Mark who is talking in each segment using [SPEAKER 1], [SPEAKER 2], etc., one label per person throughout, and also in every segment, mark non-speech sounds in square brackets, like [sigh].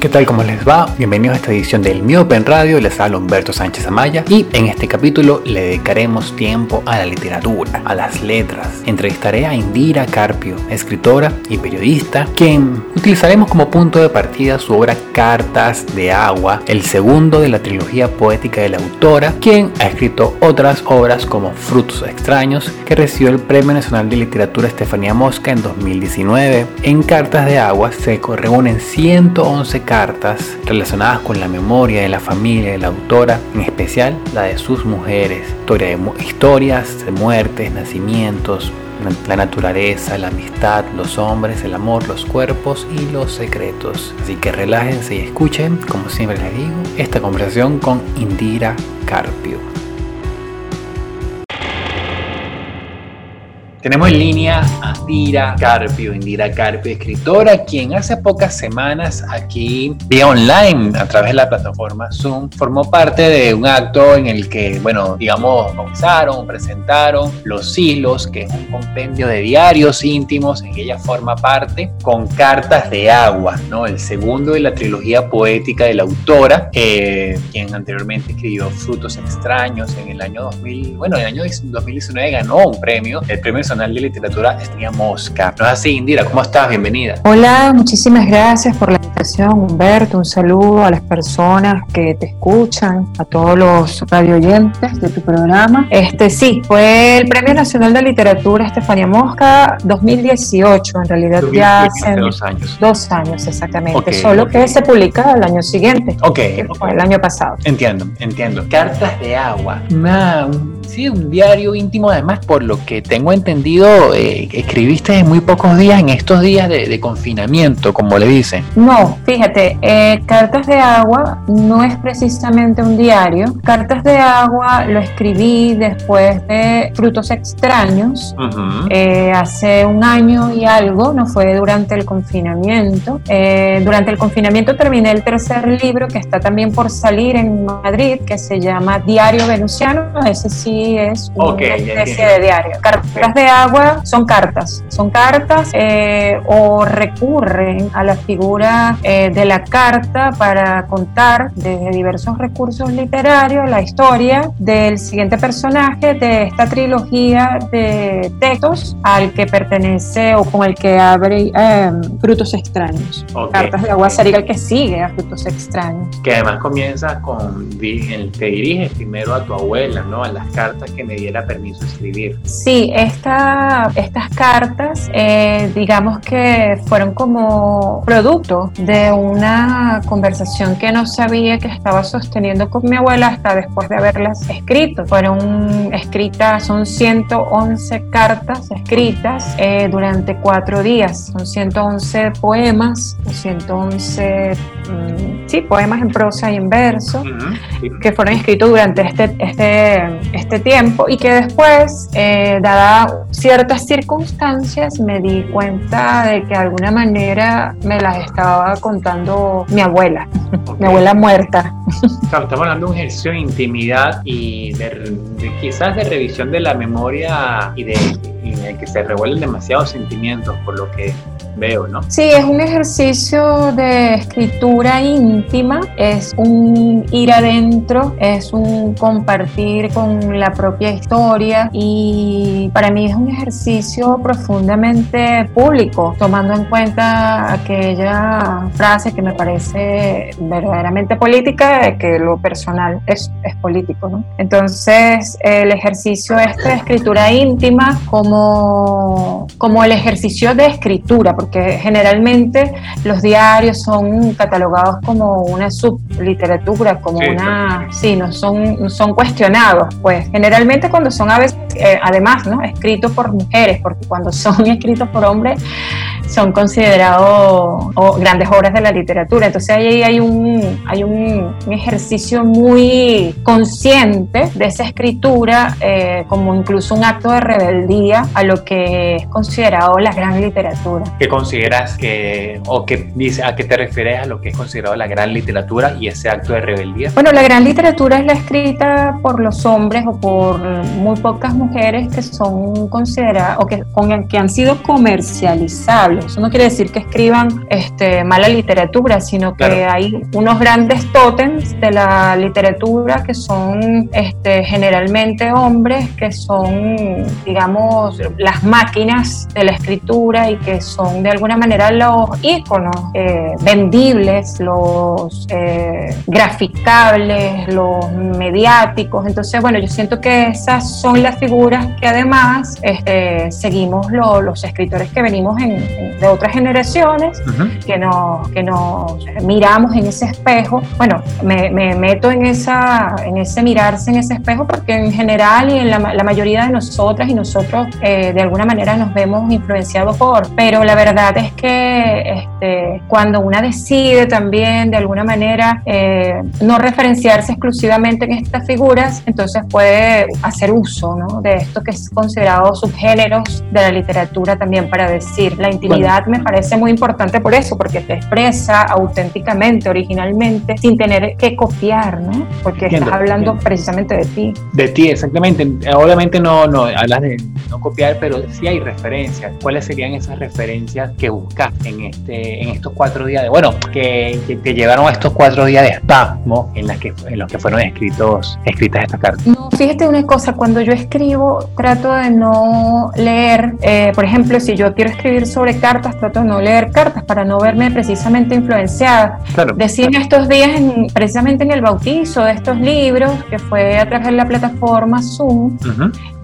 [SPEAKER 1] ¿Qué tal? ¿Cómo les va? Bienvenidos a esta edición del Mi Open Radio. Les habla Humberto Sánchez Amaya y en este capítulo le dedicaremos tiempo a la literatura, a las letras. Entrevistaré a Indira Carpio, escritora y periodista, quien utilizaremos como punto de partida su obra Cartas de Agua, el segundo de la trilogía poética de la autora, quien ha escrito otras obras como Frutos Extraños, que recibió el Premio Nacional de Literatura Estefanía Mosca en 2019. En Cartas de Agua se reúnen 111 cartas relacionadas con la memoria de la familia de la autora, en especial la de sus mujeres, Historia de, historias de muertes, nacimientos, la naturaleza, la amistad, los hombres, el amor, los cuerpos y los secretos. Así que relájense y escuchen, como siempre les digo, esta conversación con Indira Carpio. Tenemos en línea a Indira Carpio, Indira Carpio, escritora, quien hace pocas semanas aquí, vía online, a través de la plataforma Zoom, formó parte de un acto en el que, bueno, digamos, bautizaron, presentaron Los Hilos, que es un compendio de diarios íntimos en que ella forma parte, con cartas de agua, ¿no? El segundo de la trilogía poética de la autora, eh, quien anteriormente escribió Frutos Extraños en el año 2000, bueno, en el año 2019 ganó un premio, el premio Nacional de Literatura Estrella Mosca. ¿No es así, Indira? ¿Cómo estás? Bienvenida.
[SPEAKER 2] Hola, muchísimas gracias por la invitación, Humberto. Un saludo a las personas que te escuchan, a todos los radio oyentes de tu programa. Este sí, fue el Premio Nacional de Literatura Estefanía Mosca 2018, en realidad ya hace
[SPEAKER 1] dos años.
[SPEAKER 2] Dos años, exactamente. Solo que se publica el año siguiente.
[SPEAKER 1] Ok.
[SPEAKER 2] fue el año pasado.
[SPEAKER 1] Entiendo, entiendo. Cartas de agua. sí, un diario íntimo, además, por lo que tengo entendido eh, escribiste en muy pocos días, en estos días de, confinamiento, como le dicen.
[SPEAKER 2] No, fíjate, eh, Cartas de Agua no es precisamente un diario. Cartas de Agua lo escribí después de Frutos Extraños, eh, hace un año y algo, no fue durante el confinamiento. durante el confinamiento terminé el tercer libro que está también por salir en Madrid, que se llama Diario Venusiano. Ese sí es una especie de diario. Cartas de Agua son cartas, son cartas eh, o recurren a la figura eh, de la carta para contar desde diversos recursos literarios la historia del siguiente personaje de esta trilogía de textos al que pertenece o con el que abre em, Frutos Extraños. Cartas de agua sería el que sigue a Frutos Extraños.
[SPEAKER 1] Que además comienza con el te diriges primero a tu abuela, ¿no? A las cartas que me diera permiso escribir.
[SPEAKER 2] Sí, esta estas cartas, eh, digamos que fueron como producto de una conversación que no sabía que estaba sosteniendo con mi abuela hasta después de haberlas escrito. Fueron escritas, son 111 cartas escritas eh, durante cuatro días. Son 111 poemas, 111 mm, sí, poemas en prosa y en verso, que fueron escritos durante este, este, este tiempo y que después, eh, dada ciertas circunstancias me di cuenta de que de alguna manera me las estaba contando mi abuela, mi abuela muerta.
[SPEAKER 1] estamos hablando de un ejercicio de intimidad y de, quizás de revisión de la memoria y de, y de que se revuelven demasiados sentimientos por lo que veo, ¿no?
[SPEAKER 2] Sí, es un ejercicio de escritura íntima, es un ir adentro, es un compartir con la propia historia y para mí es un ejercicio profundamente público, tomando en cuenta aquella frase que me parece verdaderamente política, que lo personal es, es político, ¿no? Entonces, el ejercicio este de escritura íntima como, como el ejercicio de escritura, porque generalmente los diarios son catalogados como una subliteratura, como una, sí, no son, son cuestionados, pues generalmente cuando son a veces, eh, además, ¿no? Escritos por mujeres, porque cuando son [laughs] escritos por hombres son considerados grandes obras de la literatura. Entonces ahí hay un, hay un, ejercicio muy consciente de esa escritura eh, como incluso un acto de rebeldía a lo que es considerado la gran literatura.
[SPEAKER 1] ¿Qué consideras que, o qué dice, a qué te refieres a lo que es considerado la gran literatura y ese acto de rebeldía?
[SPEAKER 2] Bueno, la gran literatura es la escrita por los hombres o por muy pocas mujeres que son consideradas o que, que han sido comercializables malo. Eso no quiere decir que escriban este, mala literatura, sino que hay unos grandes tótems de la literatura que son este, generalmente hombres, que son, digamos, las máquinas de la escritura y que son de alguna manera los íconos eh, vendibles, los eh, graficables, los mediáticos. Entonces, bueno, yo siento que esas son las figuras que además este, seguimos los escritores que venimos de otras generaciones, que, nos, que nos miramos en ese espejo. Bueno, me, meto en, esa, en ese mirarse en ese espejo porque en general y en la, mayoría de nosotras y nosotros eh, de alguna manera nos vemos influenciados por, pero la verdad es que este, cuando una decide también de alguna manera eh, no referenciarse exclusivamente en estas figuras, entonces puede hacer uso ¿no? de esto que es considerado subgéneros de la literatura también para decir. La intimidad me parece muy importante por eso, porque te expresa auténticamente, originalmente, sin tener que copiar, ¿no? Porque estás hablando precisamente de ti.
[SPEAKER 1] De ti, exactamente. Obviamente no, no hablas de no copiar, pero sí hay referencias. ¿Cuáles serían esas referencias que buscas en, este, en estos cuatro días de, bueno, que, te llevaron a estos cuatro días de espasmo en, las que, en los que fueron escritos, escritas estas cartas?
[SPEAKER 2] No, fíjate una cosa, cuando yo escribo, trato de no leer, eh, por ejemplo, si yo quiero escribir sobre cartas, trato de no leer cartas para no verme precisamente influenciada. Claro, Decían estos días, precisamente en el bautizo de estos libros, que fue a través de la plataforma Zoom,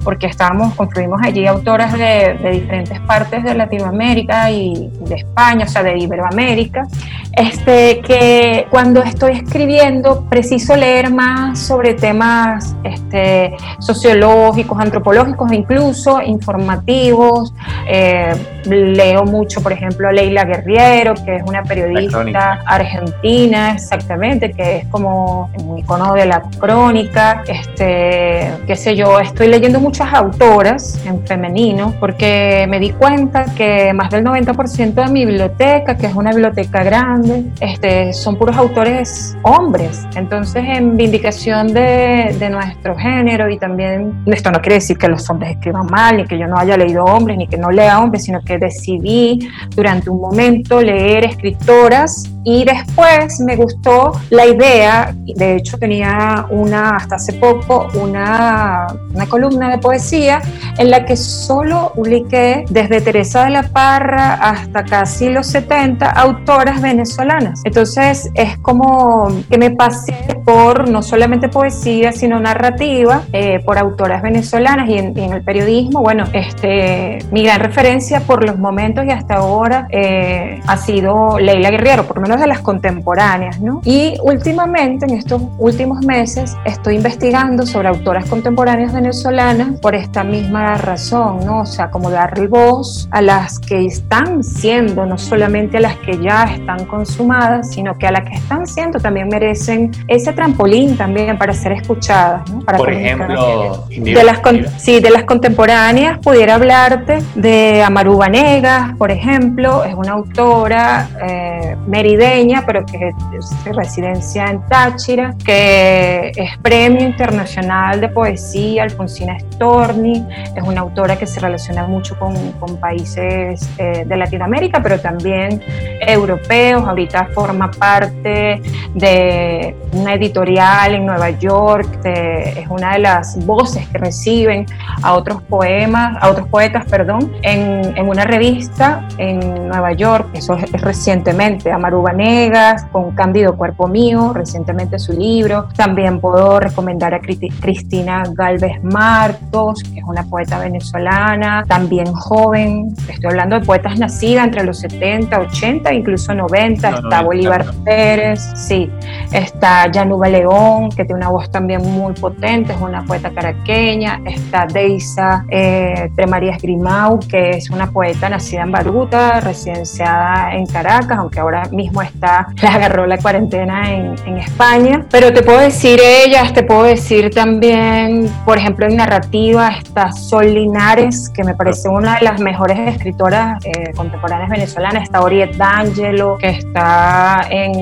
[SPEAKER 2] porque estábamos, construimos allí autoras de, diferentes partes de Latinoamérica y de España, o sea, de Iberoamérica, este, que cuando estoy escribiendo preciso leer más sobre temas este, sociológicos, antropológicos e incluso informativos. Eh, leo mucho, por ejemplo, a Leila Guerriero, que es una periodista argentina, exactamente, que es como un icono de la crónica, este, qué sé yo, estoy leyendo mucho muchas autoras en femenino porque me di cuenta que más del 90% de mi biblioteca, que es una biblioteca grande, este, son puros autores hombres. Entonces, en vindicación de, de nuestro género y también, esto no quiere decir que los hombres escriban mal, ni que yo no haya leído hombres, ni que no lea hombres, sino que decidí durante un momento leer escritoras y después me gustó la idea, de hecho tenía una, hasta hace poco, una, una columna de poesía en la que solo publiqué desde Teresa de la Parra hasta casi los 70 autoras venezolanas. Entonces es como que me pasé por no solamente poesía, sino narrativa, eh, por autoras venezolanas y en, el periodismo, bueno, este, mi gran referencia por los momentos y hasta ahora eh, ha sido Leila Guerrero, por lo menos de las contemporáneas, ¿no? Y últimamente, en estos últimos meses, estoy investigando sobre autoras contemporáneas venezolanas por esta misma razón, ¿no? O sea, como darle voz a las que están siendo, no solamente a las que ya están consumadas, sino que a las que están siendo también merecen ese trampolín también para ser escuchadas, ¿no?
[SPEAKER 1] por ejemplo,
[SPEAKER 2] de las, sí, de las contemporáneas pudiera hablarte de Amaru Vanegas, por ejemplo, es una autora eh, merideña, pero que es residencia en Táchira, que es Premio Internacional de Poesía Alfonsina Storni, es una autora que se relaciona mucho con, con países eh, de Latinoamérica, pero también europeos, ahorita forma parte de una editorial en Nueva York, es una de las voces que reciben a otros poemas, a otros poetas, perdón, en, en una revista en Nueva York, eso es, recientemente, Amaru Vanegas, con Cándido Cuerpo Mío, recientemente su libro. También puedo recomendar a Cristina Galvez Que es una poeta venezolana, también joven. Estoy hablando de poetas nacidas entre los 70, 80, incluso 90. está Bolívar Pérez, sí. Está Yanuba León, que tiene una voz también muy potente, es una poeta caraqueña. Está Deisa eh, Tremarías Grimau, que es una poeta nacida en Baruta, residenciada en Caracas, aunque ahora mismo está, [laughs] la agarró la cuarentena en, en España. Pero te puedo decir ellas, te puedo decir también, por ejemplo, en narrativa está Sol Linares, que me parece una de las mejores escritoras eh, contemporáneas venezolanas. Está Oriet D'Angelo, que está en,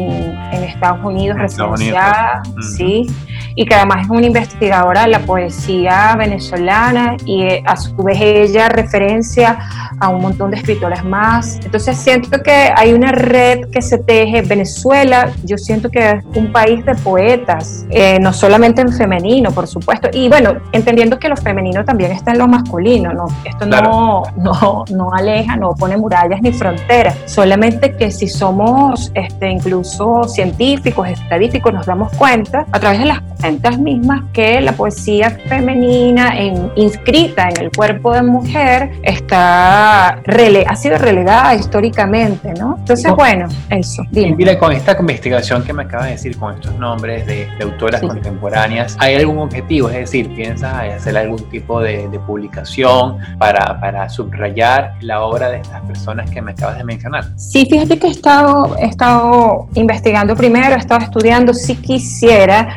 [SPEAKER 2] en Estados Unidos residenciada, sí. Y que además es una investigadora de la poesía venezolana y eh, a su vez ella referencia a un montón de escritoras más. Entonces siento que hay una red que se teje. Venezuela, yo siento que es un país de poetas, eh, no solamente en femenino, por supuesto, y bueno, entendiendo que lo femenino también está en lo masculino, ¿no? Esto no, no, no aleja, no pone murallas ni fronteras, solamente que si somos este, incluso científicos, estadísticos, nos damos cuenta a través de las cuentas mismas que la poesía femenina en, inscrita en el cuerpo de mujer está rele ha sido relegada históricamente, ¿no? Entonces, bueno, eso.
[SPEAKER 1] Dime. Mira, con esta investigación que me acabas de decir, con estos nombres de, autoras contemporáneas, ¿hay algún objetivo? Es decir, ¿piensas hacer algún tipo de, publicación para, para, subrayar la obra de estas personas que me acabas de mencionar?
[SPEAKER 2] Sí, fíjate que he estado, he estado investigando primero, he estado estudiando, si quisiera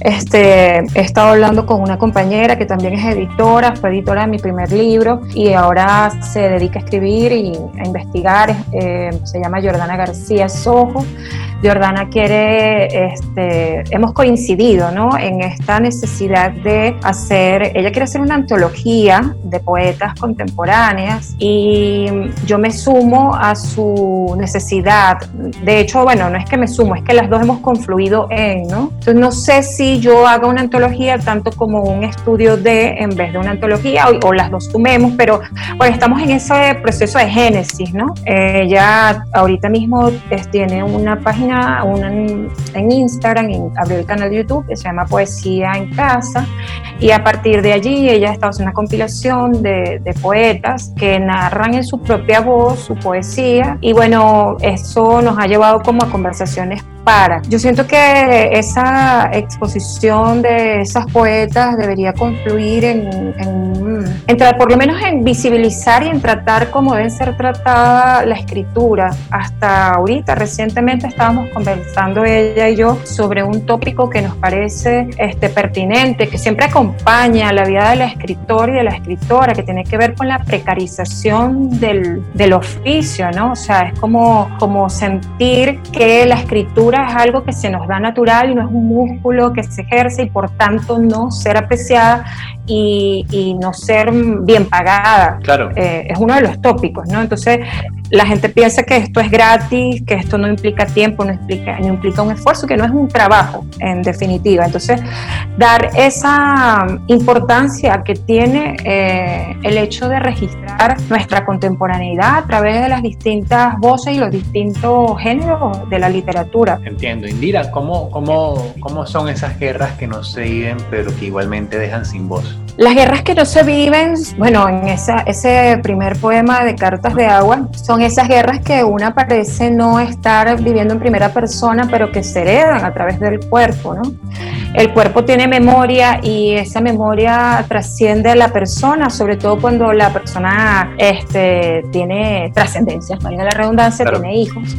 [SPEAKER 2] este, he estado hablando con una compañera que también es editora, fue editora de mi primer libro y ahora se dedica a escribir y a investigar. Eh, se llama Jordana García Sojo. Jordana quiere, este, hemos coincidido ¿no? en esta necesidad de hacer, ella quiere hacer una antología de poetas contemporáneas y yo me sumo a su necesidad. De hecho, bueno, no es que me sumo, es que las dos hemos confluido en, ¿no? Entonces no sé si yo haga una antología tanto como un estudio de, en vez de una antología, o, las dos sumemos, pero bueno, estamos en ese proceso de génesis, ¿no? Ella ahorita mismo tiene una página en Instagram, y abrió el canal de YouTube que se llama Poesía en Casa y a partir de allí ella está haciendo una compilación de, de poetas que narran en su propia voz su poesía y bueno, eso nos ha llevado como a conversaciones para. Yo siento que esa exposición de esas poetas debería confluir en, en, entrar por lo menos en visibilizar y en tratar cómo debe ser tratada la escritura. Hasta ahorita, recientemente estábamos conversando ella y yo sobre un tópico que nos parece este, pertinente, que siempre acompaña la vida de la escritora y de la escritora, que tiene que ver con la precarización del, del oficio, ¿no? O sea, es como, como sentir que la escritura es algo que se nos da natural y no es un músculo que se ejerce y por tanto no ser apreciada y, no ser bien pagada.
[SPEAKER 1] Claro.
[SPEAKER 2] Eh, es uno de los tópicos, ¿no? Entonces, la gente piensa que esto es gratis, que esto no implica tiempo, no implica, no implica un esfuerzo, que no es un trabajo, en definitiva. Entonces, dar esa importancia que tiene eh, el hecho de registrar nuestra contemporaneidad a través de las distintas voces y los distintos géneros de la literatura.
[SPEAKER 1] Entiendo. Indira, ¿cómo, cómo, cómo son esas guerras que no se pero que igualmente dejan sin voz?
[SPEAKER 2] Las guerras que no se viven, bueno, en esa, ese primer poema de Cartas de Agua, son esas guerras que una parece no estar viviendo en primera persona, pero que se heredan a través del cuerpo, ¿no? El cuerpo tiene memoria y esa memoria trasciende a la persona, sobre todo cuando la persona este, tiene trascendencia, valga la redundancia, tiene hijos.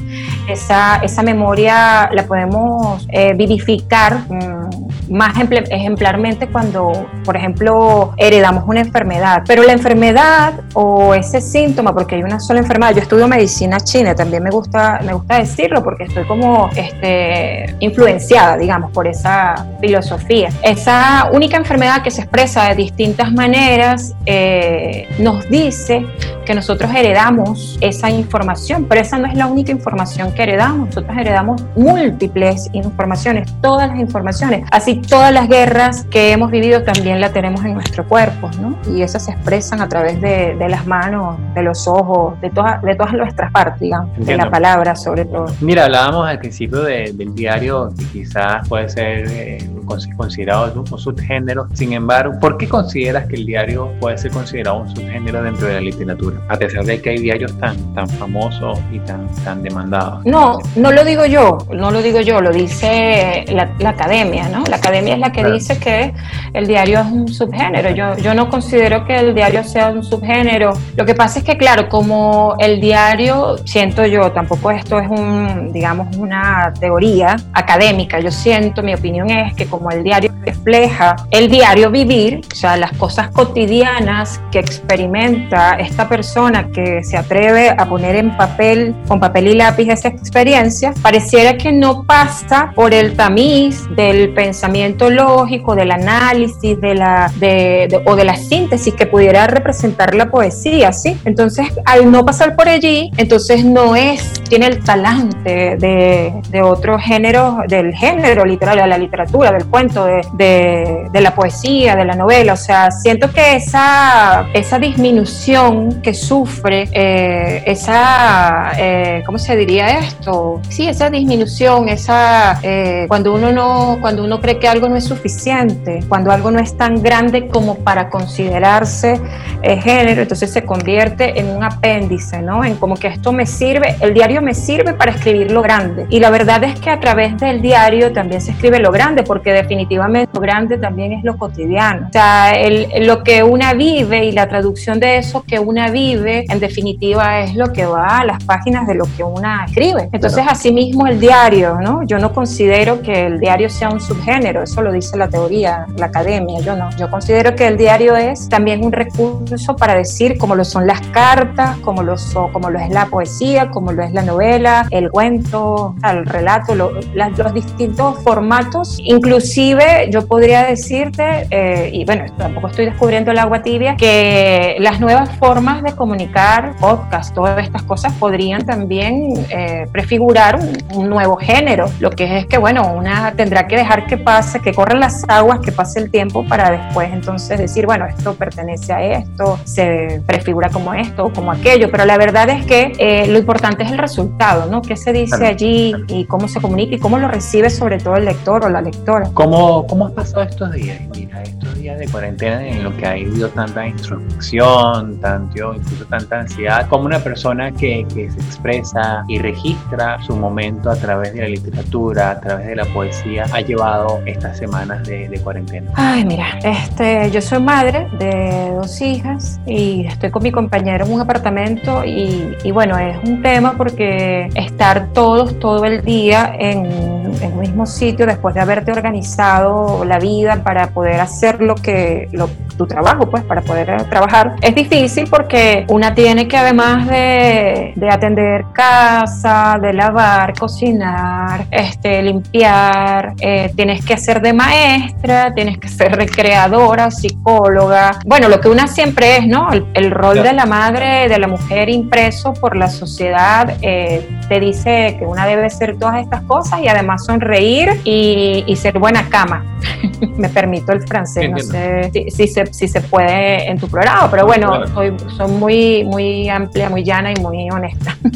[SPEAKER 2] Esa, esa memoria la podemos eh, vivificar. Mm, más ejemplarmente cuando, por ejemplo, heredamos una enfermedad. Pero la enfermedad o ese síntoma, porque hay una sola enfermedad, yo estudio medicina china, también me gusta, me gusta decirlo porque estoy como este, influenciada, digamos, por esa filosofía. Esa única enfermedad que se expresa de distintas maneras eh, nos dice que nosotros heredamos esa información, pero esa no es la única información que heredamos, nosotros heredamos múltiples informaciones, todas las informaciones, así todas las guerras que hemos vivido también la tenemos en nuestro cuerpo, ¿no? Y esas se expresan a través de, las manos, de los ojos, de, todas de todas nuestras partes, digamos, de la palabra sobre todo.
[SPEAKER 1] Mira, hablábamos al principio del diario que quizás puede ser eh, considerado un subgénero, sin embargo, ¿por qué consideras que el diario puede ser considerado un subgénero dentro de la literatura? A pesar de que hay diarios tan, tan famosos y tan, tan demandados.
[SPEAKER 2] No, no lo digo yo, no lo digo yo, lo dice la, la academia, ¿no? La academia es la que dice que el diario es un subgénero. Yo, yo no considero que el diario sea un subgénero. Lo que pasa es que, claro, como el diario, siento yo, tampoco esto es un, digamos, una teoría académica. Yo siento, mi opinión es que como como el diario refleja el diario vivir, o sea, las cosas cotidianas que experimenta esta persona que se atreve a poner en papel, con papel y lápiz esa experiencia, pareciera que no pasa por el tamiz del pensamiento lógico, del análisis, de la, de, o de la síntesis que pudiera representar la poesía, ¿sí? Entonces, al no pasar por allí, entonces no es, tiene el talante de, de otro género, del género literal, de la literatura, del cuento, de, de, la poesía, de la novela. O sea, siento que esa, esa disminución que sufre, eh, esa, eh, ¿cómo se diría esto? Sí, esa disminución, esa, eh, cuando uno no, cuando uno cree que algo no es suficiente, cuando algo no es tan grande como para considerarse género, entonces se convierte en un apéndice, ¿no? En como que esto me sirve, el diario me sirve para escribir lo grande. Y la verdad es que a través del diario también se escribe lo grande, porque definitivamente lo grande también es lo cotidiano. O sea, el, lo que una vive y la traducción de eso que una vive, en definitiva, es lo que va a las páginas de lo que una escribe. Entonces, asimismo, el diario, ¿no? Yo no considero que el diario sea un subgénero, eso lo dice la teoría, la academia, yo no. Yo considero que el diario es también un recurso para decir cómo lo son las cartas, como lo, como lo es la poesía, como lo es la novela, el cuento, el relato, los distintos formatos. Inclusive yo podría decirte, eh, y bueno, tampoco estoy descubriendo el agua tibia, que las nuevas formas de comunicar, podcast, todas estas cosas podrían también eh, prefigurar un, nuevo género. Lo que es que, bueno, una tendrá que dejar que pase, que corran las aguas, que pase el tiempo para después entonces decir, bueno, esto pertenece a esto, se prefigura como esto o como aquello, pero la verdad es que eh, lo importante es el resultado, ¿no? ¿Qué se dice allí y cómo se comunica y cómo lo recibe sobre todo el lector o la lectora?
[SPEAKER 1] ¿Cómo, cómo has pasado estos días? Mira, estos días de cuarentena en lo que ha habido tanta introspección, tanto, incluso tanta ansiedad, como una persona que, que se expresa y registra su momento a través de la literatura, a través de la poesía, ha llevado estas semanas de, de cuarentena.
[SPEAKER 2] Ay, mira, este, yo soy madre de dos hijas y estoy con mi compañero en un apartamento y, y bueno, es un tema porque estar todos todo el día en, en un mismo sitio después de haberte organizado la vida para poder hacer lo que lo, tu trabajo, pues para poder trabajar, es difícil porque una tiene que además de, de atender casa, de lavar, cocinar, este, limpiar, eh, tienes que ser de maestra, tienes que ser recreadora, psicóloga, bueno, lo que una siempre es, ¿no? El, rol de la madre, de la mujer impreso por la sociedad, eh, te dice que una debe ser todas estas cosas y además sonreír y, y ser buena cama. [laughs] Me permito el francés, no sé si, se, si, se, puede en tu programa, pero bueno, soy, muy, muy amplia, muy llana y muy honesta. [laughs]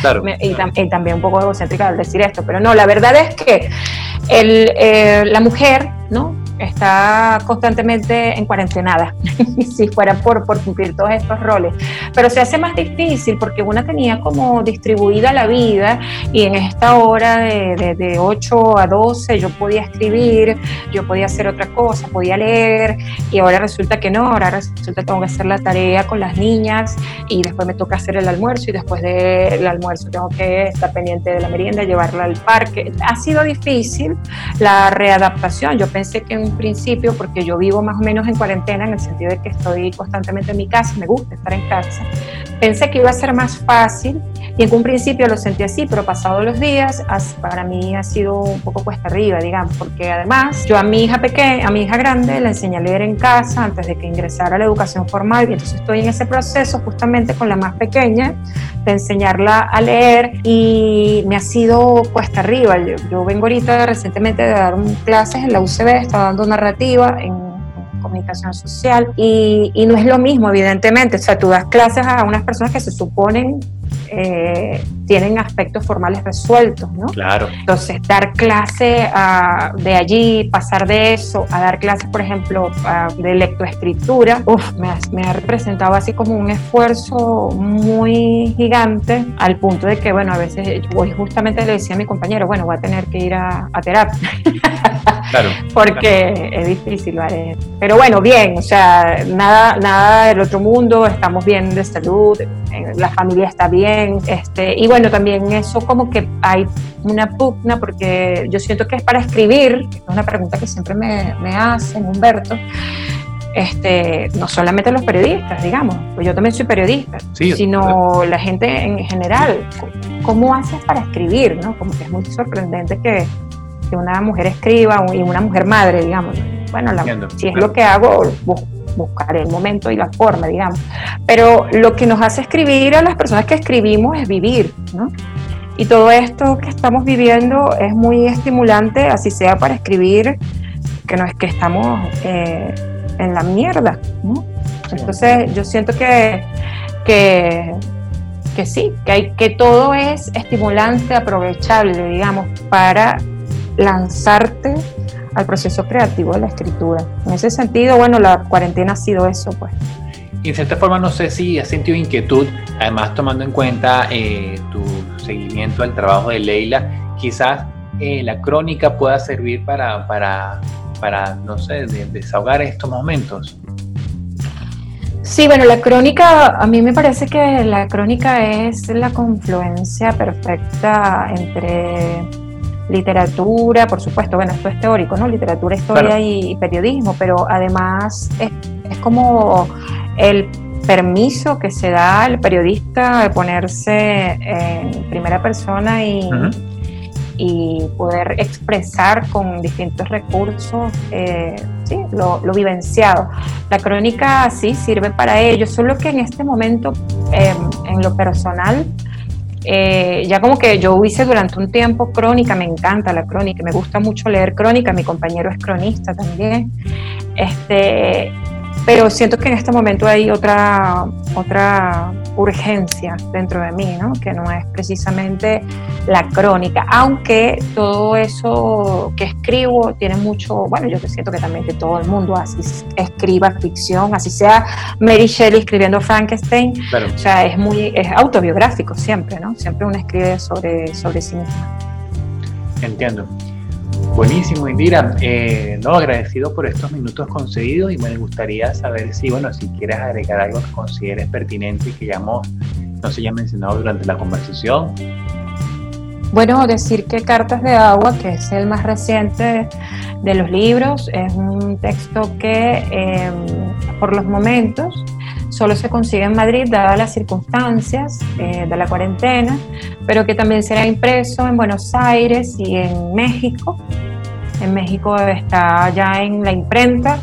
[SPEAKER 2] Claro. y, y, también un poco egocéntrica al decir esto, pero no, la verdad es que el, eh, la mujer, ¿no? Está constantemente en cuarentenada, [laughs] si fuera por, por cumplir todos estos roles. Pero se hace más difícil porque una tenía como distribuida la vida y en esta hora de, de, 8 a 12 yo podía escribir, yo podía hacer otra cosa, podía leer y ahora resulta que no, ahora resulta que tengo que hacer la tarea con las niñas y después me toca hacer el almuerzo y después del almuerzo tengo que estar pendiente de la merienda, llevarla al parque. Ha sido difícil la readaptación. Yo pensé que en principio, porque yo vivo más o menos en cuarentena, en el sentido de que estoy constantemente en mi casa, me gusta estar en casa, pensé que iba a ser más fácil y en un principio lo sentí así, pero pasados los días, para mí ha sido un poco cuesta arriba, digamos, porque además yo a mi hija pequeña, a mi hija grande, la enseñé a leer en casa antes de que ingresara a la educación formal y entonces estoy en ese proceso justamente con la más pequeña de enseñarla a leer y me ha sido cuesta arriba. Yo, yo vengo ahorita recientemente de dar clases en la UCB, estaba dando narrativa en comunicación social y, y, no es lo mismo, evidentemente. O sea, tú das clases a unas personas que se suponen eh, tienen aspectos formales resueltos, ¿no?
[SPEAKER 1] Claro.
[SPEAKER 2] Entonces, dar clase ah, de allí, pasar de eso a dar clases, por ejemplo, ah, de lectoescritura, uf, me, ha, me, ha, representado así como un esfuerzo muy gigante, al punto de que, bueno, a veces, hoy justamente le decía a mi compañero, bueno, voy a tener que ir a, a terapia. [laughs] [laughs] claro, porque es difícil, ¿vale? Pero bueno, bien, o sea, nada, nada del otro mundo, estamos bien de salud, la familia está bien, este, y bueno, también eso como que hay una pugna, porque yo siento que es para escribir, es una pregunta que siempre me, me hacen, Humberto, este, no solamente los periodistas, digamos, pues yo también soy periodista, sino la gente en general. ¿Cómo haces para escribir? ¿no? Como que es muy sorprendente que, una mujer escriba y una mujer madre, digamos. Bueno, si es lo que hago, buscaré el momento y la forma, digamos. Pero lo que nos hace escribir a las personas que escribimos es vivir, ¿no? Y todo esto que estamos viviendo es muy estimulante, así sea para escribir, que no es que estamos... Eh, en la mierda, ¿no? Entonces yo siento que, que, que sí, que, hay, que todo es estimulante, aprovechable, digamos, para lanzarte al proceso creativo de la escritura. En ese sentido, bueno, la cuarentena ha sido eso, pues.
[SPEAKER 1] Y en cierta forma, no sé si has sentido inquietud, además tomando en cuenta eh, tu seguimiento al trabajo de Leila, quizás eh, la crónica pueda servir para, para para, no sé, desahogar estos momentos?
[SPEAKER 2] Sí, bueno, la crónica, a mí me parece que la crónica es la confluencia perfecta entre literatura, por supuesto, bueno, esto es teórico, ¿no? Literatura, historia y, periodismo, pero además es, como el permiso que se da al periodista de ponerse en primera persona y, y poder expresar con distintos recursos eh, lo, vivenciado. La crónica sí sirve para ello, solo que en este momento, em, en lo personal, eh, ya como que yo hice durante un tiempo crónica, me encanta la crónica, me gusta mucho leer crónica, mi compañero es cronista también. Este, pero siento que en este momento hay otra, otra urgencia dentro de mí, ¿no? que no es precisamente la crónica, aunque todo eso que escribo tiene mucho, bueno, yo siento que también que todo el mundo así escriba ficción, así sea Mary Shelley escribiendo Frankenstein, o sea, es muy es autobiográfico siempre, ¿no? Siempre uno escribe sobre, sobre sí mismo.
[SPEAKER 1] Entiendo. Buenísimo, Indira. Eh, no, agradecido por estos minutos concedidos y me gustaría saber si, bueno, si quieres agregar algo que consideres pertinente y que ya no se haya mencionado durante la conversación.
[SPEAKER 2] Bueno, decir que Cartas de Agua, que es el más reciente de los libros, es un texto que em, por los momentos solo se consigue en Madrid, dadas las circunstancias eh, de la cuarentena, pero que también será impreso en Buenos Aires y en México. En México está ya en la imprenta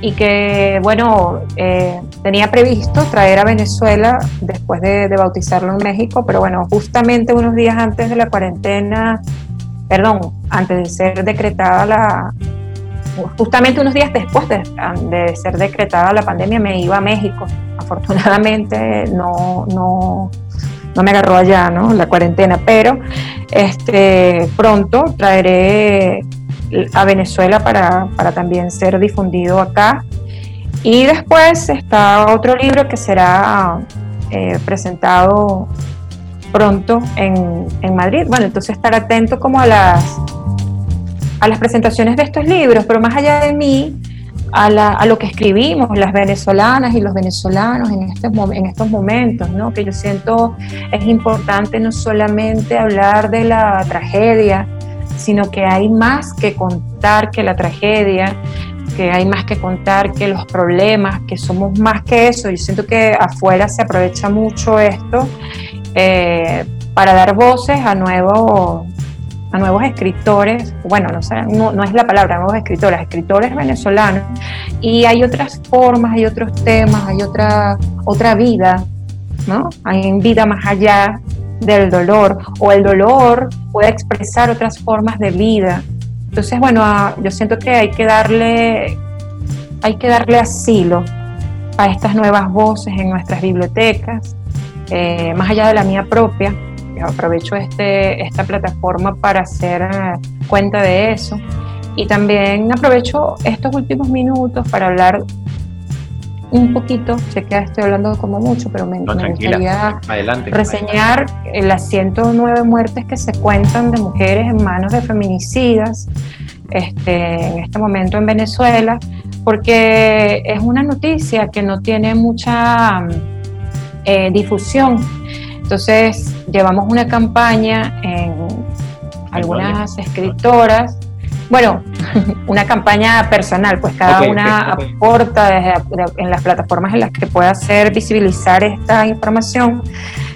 [SPEAKER 2] y que, bueno, eh, tenía previsto traer a Venezuela después de, de, bautizarlo en México, pero bueno, justamente unos días antes de la cuarentena, perdón, antes de ser decretada la, justamente unos días después de, ser decretada la pandemia me iba a México. Afortunadamente [laughs] no, no, no me agarró allá ¿no? la cuarentena, pero este, pronto traeré a Venezuela para, también ser difundido acá. Y después está otro libro que será eh, presentado pronto en, en Madrid. Bueno, entonces estar atento como a las a las presentaciones de estos libros, pero más allá de mí, a, lo que escribimos las venezolanas y los venezolanos en, este, en estos momentos, ¿no? que yo siento es importante no solamente hablar de la tragedia, sino que hay más que contar que la tragedia, que hay más que contar que los problemas, que somos más que eso. Yo siento que afuera se aprovecha mucho esto eh, para dar voces a nuevos a nuevos escritores, bueno, no, sé, no, es la palabra, nuevos escritores, escritores venezolanos, y hay otras formas, hay otros temas, hay otra, otra vida, ¿no? Hay vida más allá del dolor, o el dolor puede expresar otras formas de vida. Entonces, bueno, yo siento que hay que darle, hay que darle asilo a estas nuevas voces en nuestras bibliotecas, eh, más allá de la mía propia, aprovecho este, esta plataforma para hacer eh, cuenta de eso. Y también aprovecho estos últimos minutos para hablar un poquito, sé que estoy hablando como mucho, pero me, gustaría reseñar las 109 muertes que se cuentan de mujeres en manos de feminicidas este, en este momento en Venezuela, porque es una noticia que no tiene mucha eh, difusión. Entonces, llevamos una campaña en algunas escritoras, bueno, [laughs] una campaña personal, pues cada una aporta desde, en las plataformas en las que pueda hacer visibilizar esta información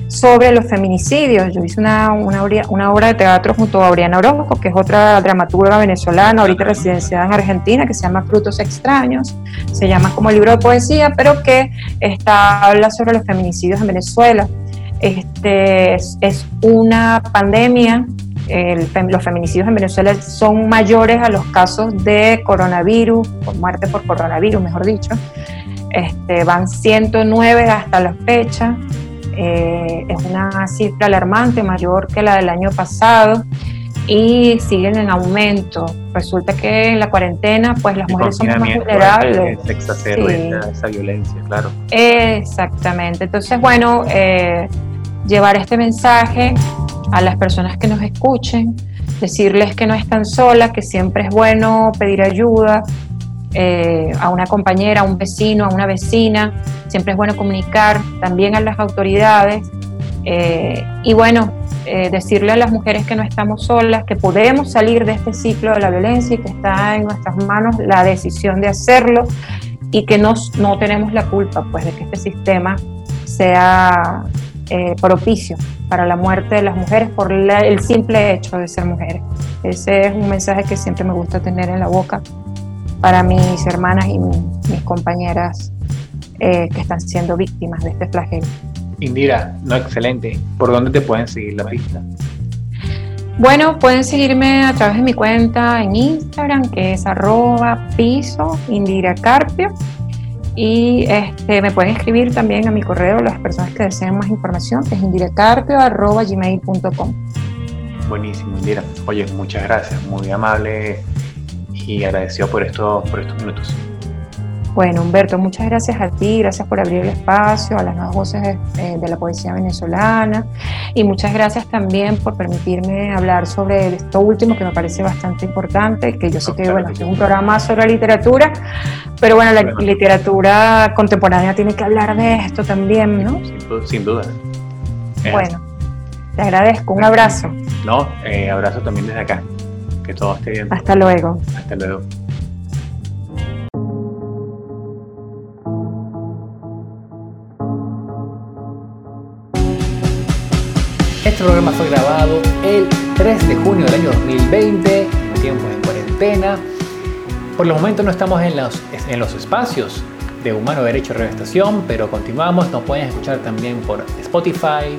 [SPEAKER 2] sobre los feminicidios. Yo hice una, una, una, obra de teatro junto a Oriana Orozco, que es otra dramaturga venezolana, ahorita residenciada en Argentina, que se llama Frutos Extraños. Se llama como libro de poesía, pero que está, habla sobre los feminicidios en Venezuela. Este, es, es una pandemia los feminicidios en Venezuela son mayores a los casos de coronavirus, por muerte por coronavirus, mejor dicho. Este, van 109 hasta la fecha. Eh, es una cifra alarmante, mayor que la del año pasado y siguen en aumento. Resulta que en la cuarentena, pues las mujeres son más vulnerables.
[SPEAKER 1] Se exacerba esa, violencia, claro.
[SPEAKER 2] Exactamente. Entonces, bueno, eh, llevar este mensaje a las personas que nos escuchen, decirles que no están solas, que siempre es bueno pedir ayuda eh, a una compañera, a un vecino, a una vecina, siempre es bueno comunicar también a las autoridades eh, y bueno, eh, decirle a las mujeres que no estamos solas, que podemos salir de este ciclo de la violencia y que está en nuestras manos la decisión de hacerlo y que nos, no tenemos la culpa pues de que este sistema sea eh, propicio para la muerte de las mujeres por el simple hecho de ser mujeres. Ese es un mensaje que siempre me gusta tener en la boca para mis hermanas y mis compañeras eh, que están siendo víctimas de este flagelo.
[SPEAKER 1] Indira, no, excelente. ¿Por dónde te pueden seguir la pista?
[SPEAKER 2] Bueno, pueden seguirme a través de mi cuenta en Instagram, que es arroba piso Indira Carpio. Y este, me pueden escribir también a mi correo las personas que deseen más información, que es indirecarpio.gmail.com.
[SPEAKER 1] Buenísimo, Indira. Oye, muchas gracias, muy amable y agradecido por, esto, por estos minutos.
[SPEAKER 2] Bueno, Humberto, muchas gracias a ti, gracias por abrir el espacio a las nuevas voces de, la poesía venezolana y muchas gracias también por permitirme hablar sobre esto último que me parece bastante importante, que yo sé que bueno, es un programa sobre literatura, pero bueno, la literatura contemporánea tiene que hablar de esto también, ¿no?
[SPEAKER 1] Sin, duda.
[SPEAKER 2] Bueno, te agradezco, un abrazo.
[SPEAKER 1] No, eh, abrazo también desde acá, que todo esté bien.
[SPEAKER 2] Hasta luego.
[SPEAKER 1] Hasta luego. Este programa fue grabado el 3 de junio del año 2020, en tiempo de cuarentena. Por el momento no estamos en los, en los espacios de Humano Derecho Revestación, pero continuamos. Nos pueden escuchar también por Spotify,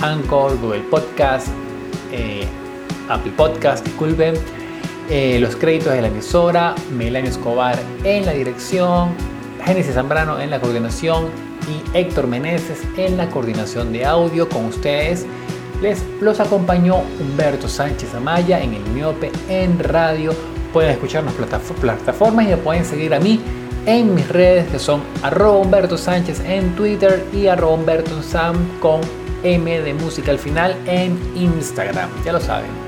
[SPEAKER 1] Anchor, Google Podcast, eh, Apple Podcast, disculpen. Eh, los créditos de la emisora, Melanio Escobar en la dirección, Génesis Zambrano en la coordinación y Héctor Meneses en la coordinación de audio con ustedes. Les los acompañó Humberto Sánchez Amaya en el Miope en radio. Pueden escucharnos plataformas y me pueden seguir a mí en mis redes que son arroba Humberto Sánchez en Twitter y arroba Humberto Sam con M de música al final en Instagram. Ya lo saben.